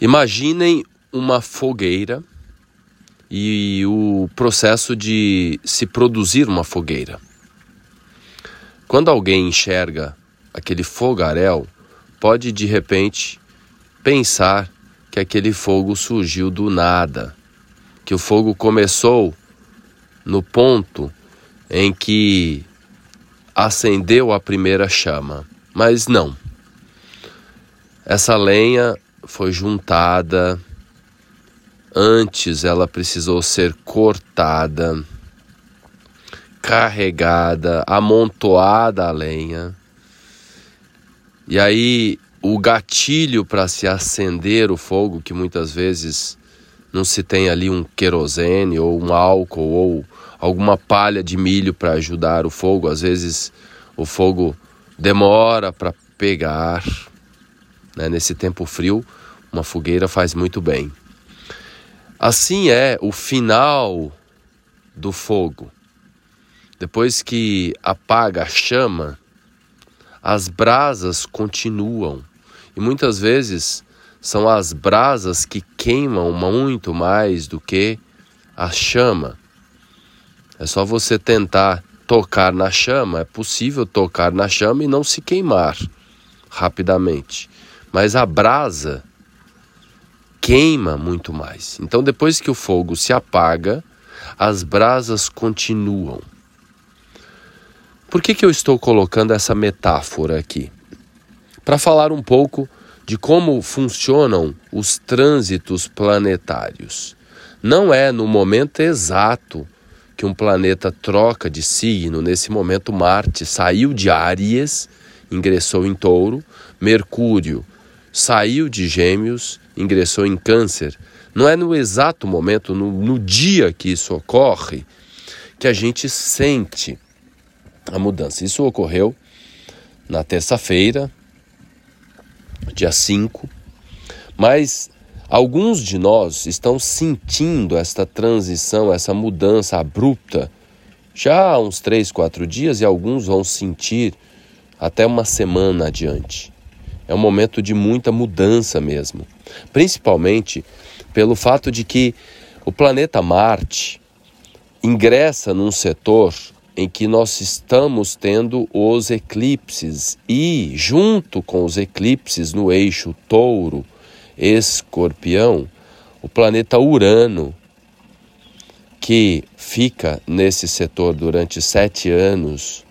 Imaginem uma fogueira e o processo de se produzir uma fogueira. Quando alguém enxerga aquele fogaréu, pode de repente pensar que aquele fogo surgiu do nada, que o fogo começou no ponto em que acendeu a primeira chama. Mas não. Essa lenha foi juntada, antes ela precisou ser cortada, carregada, amontoada a lenha. E aí o gatilho para se acender o fogo, que muitas vezes não se tem ali um querosene ou um álcool ou alguma palha de milho para ajudar o fogo, às vezes o fogo demora para pegar. Né? Nesse tempo frio, uma fogueira faz muito bem. Assim é o final do fogo. Depois que apaga a chama, as brasas continuam. E muitas vezes são as brasas que queimam muito mais do que a chama. É só você tentar tocar na chama, é possível tocar na chama e não se queimar rapidamente. Mas a brasa queima muito mais. Então, depois que o fogo se apaga, as brasas continuam. Por que, que eu estou colocando essa metáfora aqui? Para falar um pouco de como funcionam os trânsitos planetários. Não é no momento exato que um planeta troca de signo, nesse momento Marte saiu de Áries, ingressou em Touro, Mercúrio saiu de Gêmeos, ingressou em Câncer. Não é no exato momento, no, no dia que isso ocorre, que a gente sente a mudança. Isso ocorreu na terça-feira, dia 5, mas alguns de nós estão sentindo esta transição, essa mudança abrupta já há uns 3, 4 dias e alguns vão sentir até uma semana adiante. É um momento de muita mudança mesmo, principalmente pelo fato de que o planeta Marte ingressa num setor em que nós estamos tendo os eclipses. E, junto com os eclipses no eixo Touro, Escorpião, o planeta Urano, que fica nesse setor durante sete anos,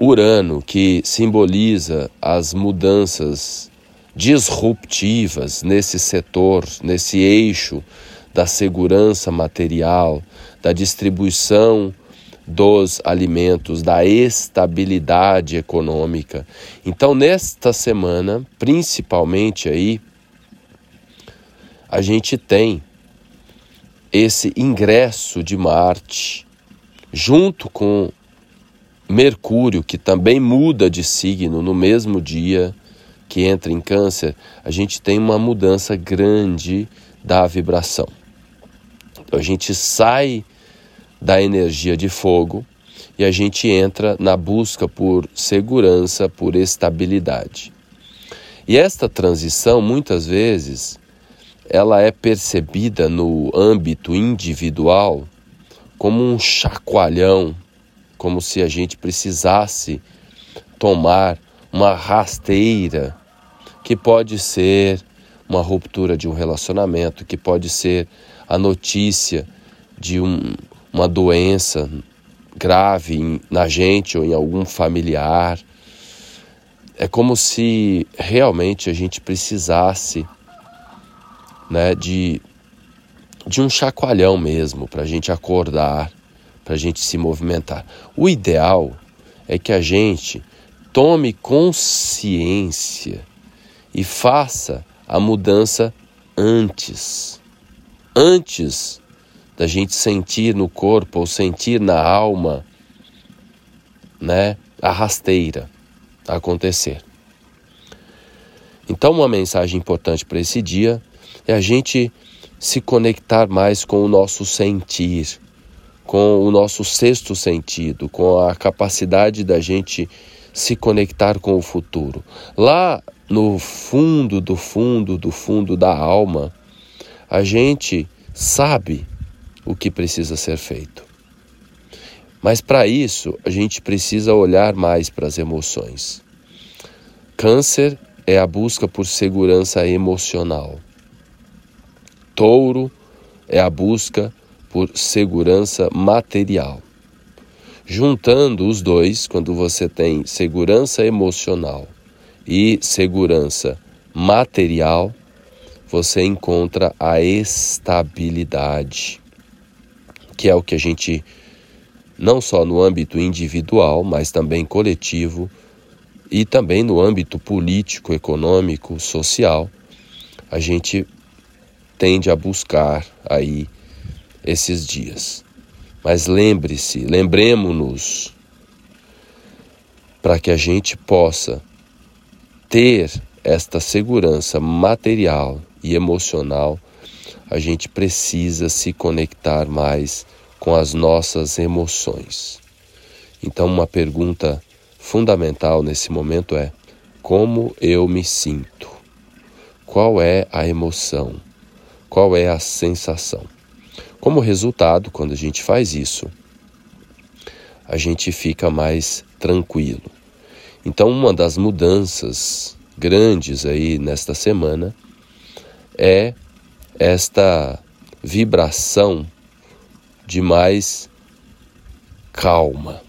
Urano, que simboliza as mudanças disruptivas nesse setor, nesse eixo da segurança material, da distribuição dos alimentos, da estabilidade econômica. Então, nesta semana, principalmente aí, a gente tem esse ingresso de Marte junto com Mercúrio, que também muda de signo no mesmo dia que entra em Câncer, a gente tem uma mudança grande da vibração. Então a gente sai da energia de fogo e a gente entra na busca por segurança, por estabilidade. E esta transição, muitas vezes, ela é percebida no âmbito individual como um chacoalhão, como se a gente precisasse tomar uma rasteira, que pode ser uma ruptura de um relacionamento, que pode ser a notícia de um, uma doença grave na gente ou em algum familiar. É como se realmente a gente precisasse né, de, de um chacoalhão mesmo para a gente acordar, para a gente se movimentar. O ideal é que a gente tome consciência e faça a mudança antes. Antes da gente sentir no corpo ou sentir na alma, né, a rasteira acontecer. Então, uma mensagem importante para esse dia é a gente se conectar mais com o nosso sentir, com o nosso sexto sentido, com a capacidade da gente se conectar com o futuro. Lá no fundo do fundo do fundo da alma, a gente sabe o que precisa ser feito. Mas para isso, a gente precisa olhar mais para as emoções. Câncer é a busca por segurança emocional. Touro é a busca por segurança material. Juntando os dois, quando você tem segurança emocional e segurança material, você encontra a estabilidade, que é o que a gente, não só no âmbito individual, mas também coletivo, e também no âmbito político, econômico, social, a gente tende a buscar aí esses dias. Mas lembre-se, lembremos-nos, para que a gente possa ter esta segurança material e emocional, a gente precisa se conectar mais com as nossas emoções. Então, uma pergunta fundamental nesse momento é: como eu me sinto? Qual é a emoção? Qual é a sensação? Como resultado, quando a gente faz isso, a gente fica mais tranquilo. Então, uma das mudanças grandes aí nesta semana é esta vibração de mais calma,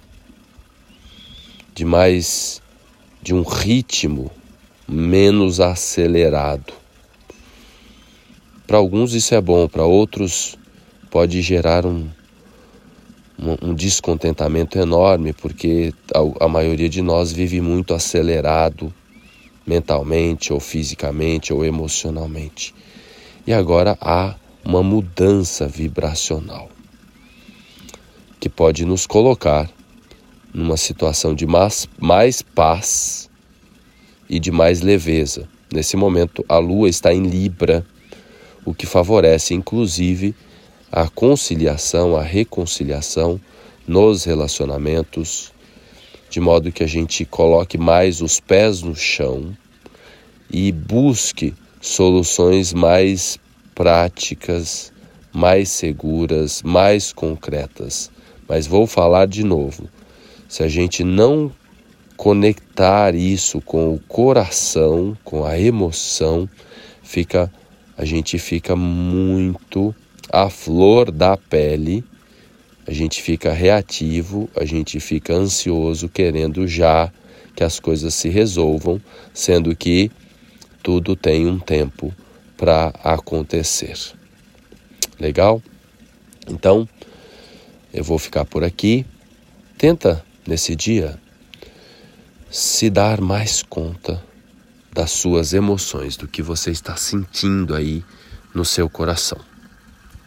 de mais de um ritmo menos acelerado. Para alguns isso é bom, para outros pode gerar um, um, um descontentamento enorme, porque a, a maioria de nós vive muito acelerado mentalmente, ou fisicamente, ou emocionalmente. E agora há uma mudança vibracional que pode nos colocar numa situação de mais, mais paz e de mais leveza. Nesse momento, a lua está em Libra, o que favorece inclusive a conciliação, a reconciliação nos relacionamentos, de modo que a gente coloque mais os pés no chão e busque soluções mais práticas, mais seguras, mais concretas. Mas vou falar de novo: se a gente não conectar isso com o coração, com a emoção, fica a gente fica muito a flor da pele, a gente fica reativo, a gente fica ansioso, querendo já que as coisas se resolvam, sendo que tudo tem um tempo para acontecer. Legal? Então, eu vou ficar por aqui. Tenta nesse dia se dar mais conta das suas emoções, do que você está sentindo aí no seu coração.